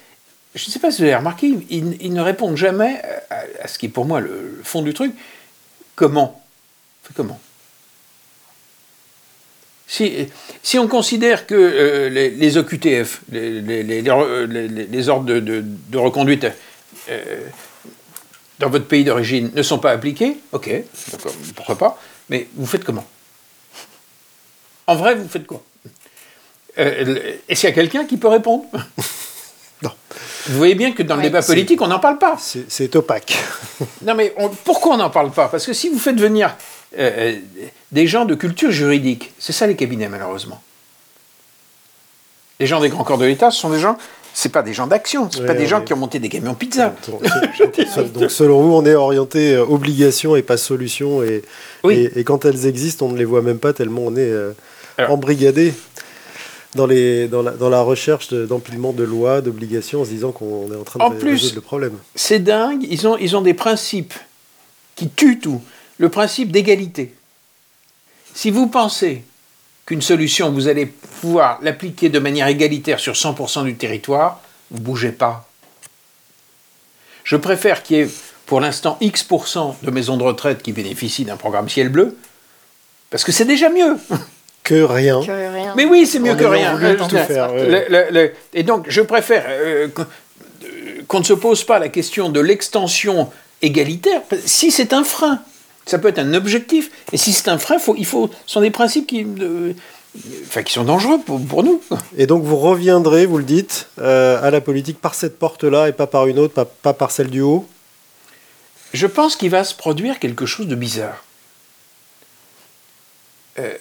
E: je ne sais pas si vous avez remarqué, ils, ne répondent jamais à, ce qui est pour moi le, fond du truc. Comment? Comment? Si, si, on considère que euh, les, OQTF, les, les, ordres de, reconduite euh, dans votre pays d'origine ne sont pas appliqués, ok, pourquoi pas, mais vous faites comment? En vrai, vous faites quoi? Euh, Est-ce qu'il y a quelqu'un qui peut répondre? [LAUGHS]
C: Non.
E: Vous voyez bien que dans le débat politique, on n'en parle pas.
C: C'est opaque.
E: non, mais pourquoi on n'en parle pas? Parce que si vous faites venir des gens de culture juridique, c'est ça les cabinets, malheureusement. Les gens des grands corps de l'État, ce sont des gens c'est pas des gens d'action, c'est pas des gens qui ont monté des camions pizza.
C: Donc, [LAUGHS] selon vous, on est orienté obligation et pas solution, et, et, quand elles existent, on ne les voit même pas tellement on est embrigadé dans, les, dans, la, dans la recherche d'empilement de, lois, d'obligations, en se disant qu'on est en train de résoudre le problème.
E: C'est dingue, ils ont, ils ont des principes qui tuent tout. Le principe d'égalité. Si vous pensez qu'une solution, vous allez pouvoir l'appliquer de manière égalitaire sur 100% du territoire, vous ne bougez pas. Je préfère qu'il y ait pour l'instant X% de maisons de retraite qui bénéficient d'un programme ciel bleu, parce que c'est déjà mieux. [LAUGHS]
C: que rien.
E: Mais oui, c'est mieux que rien. et donc, je préfère euh, qu'on ne se pose pas la question de l'extension égalitaire, si c'est un frein. Ça peut être un objectif, et si c'est un frein, faut, il faut, ce sont des principes qui, enfin, qui sont dangereux pour, nous.
C: Et donc vous reviendrez, vous le dites, euh, à la politique par cette porte-là et pas par une autre, pas, pas par celle du haut?
E: Je pense qu'il va se produire quelque chose de bizarre. Euh,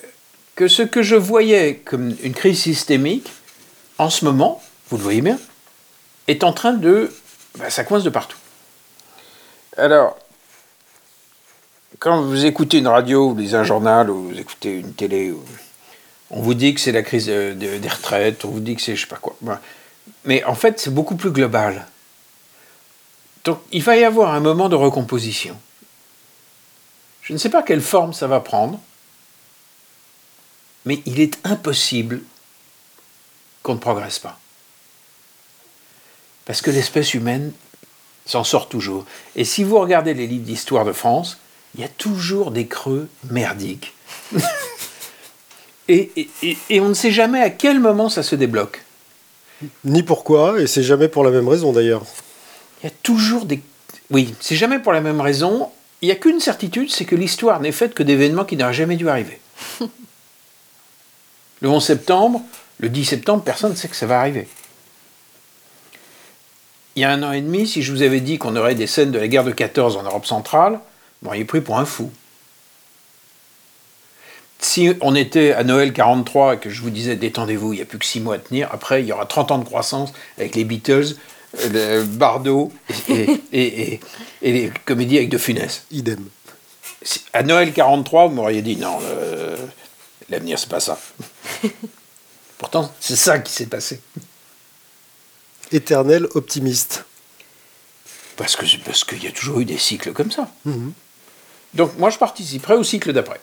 E: que ce que je voyais comme une crise systémique, en ce moment, vous le voyez bien, est en train de... Ben, ça coince de partout. Alors, quand vous écoutez une radio ou lisez un journal ou vous écoutez une télé, on vous dit que c'est la crise des retraites, on vous dit que c'est je sais pas quoi. Mais en fait, c'est beaucoup plus global. Donc, il va y avoir un moment de recomposition. Je ne sais pas quelle forme ça va prendre. Mais il est impossible qu'on ne progresse pas. Parce que l'espèce humaine s'en sort toujours. Et si vous regardez les livres d'histoire de France, il y a toujours des creux merdiques. [LAUGHS] et, on ne sait jamais à quel moment ça se débloque.
C: Ni pourquoi, et c'est jamais pour la même raison d'ailleurs.
E: Il y a toujours des... Oui, c'est jamais pour la même raison. Il n'y a qu'une certitude, c'est que l'histoire n'est faite que d'événements qui n'auraient jamais dû arriver. [LAUGHS] Le 11 septembre, le 10 septembre, personne ne sait que ça va arriver. Il y a un an et demi, si je vous avais dit qu'on aurait des scènes de la guerre de 14 en Europe centrale, vous m'auriez pris pour un fou. Si on était à Noël 43 et que je vous disais détendez-vous, il n'y a plus que 6 mois à tenir, après il y aura 30 ans de croissance avec les Beatles, le Bardot [LAUGHS] et, les comédies avec De Funès.
C: Idem.
E: À Noël 43, vous m'auriez dit non, euh, L'avenir, c'est pas ça. [LAUGHS] Pourtant, c'est ça qui s'est passé.
C: Éternel optimiste.
E: Parce que parce qu'il y a toujours eu des cycles comme ça. Mhm. Donc moi, je participerai au cycle d'après.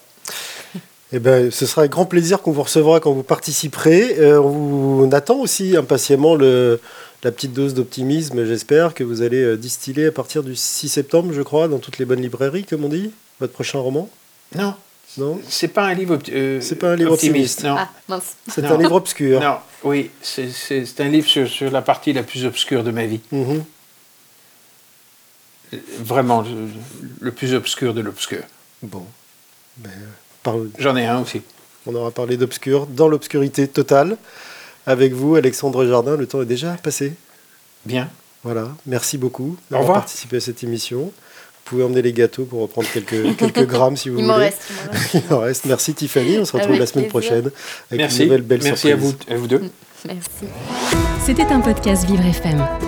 C: Eh ben, ce sera avec grand plaisir qu'on vous recevra quand vous participerez. Euh, on attend aussi impatiemment le, la petite dose d'optimisme, j'espère, que vous allez euh, distiller à partir du 6 septembre, je crois, dans toutes les bonnes librairies, comme on dit, votre prochain roman?
E: Non, non? C'est pas un livre,
C: euh, c'est pas un livre optimiste.
E: Non.
C: Ah, c'est un livre obscur.
E: Non, oui, c'est un livre sur, la partie la plus obscure de ma vie. Mhm. Vraiment, le, plus obscur de l'obscur.
C: Bon. Ben,
E: J'en ai un aussi.
C: On aura parlé d'obscur dans l'obscurité totale. Avec vous, Alexandre Jardin, le temps est déjà passé.
E: Bien.
C: Voilà, merci beaucoup d'avoir participé à cette émission. Vous pouvez emmener les gâteaux pour reprendre quelques, [LAUGHS] quelques grammes si vous
D: il
C: voulez.
D: Reste, [LAUGHS]
C: il en reste. Merci Tiffany. On se retrouve la semaine prochaine avec
E: Merci.
C: une nouvelle belle
E: Merci à vous, à vous deux.
D: Merci.
A: C'était un podcast Vivre FM.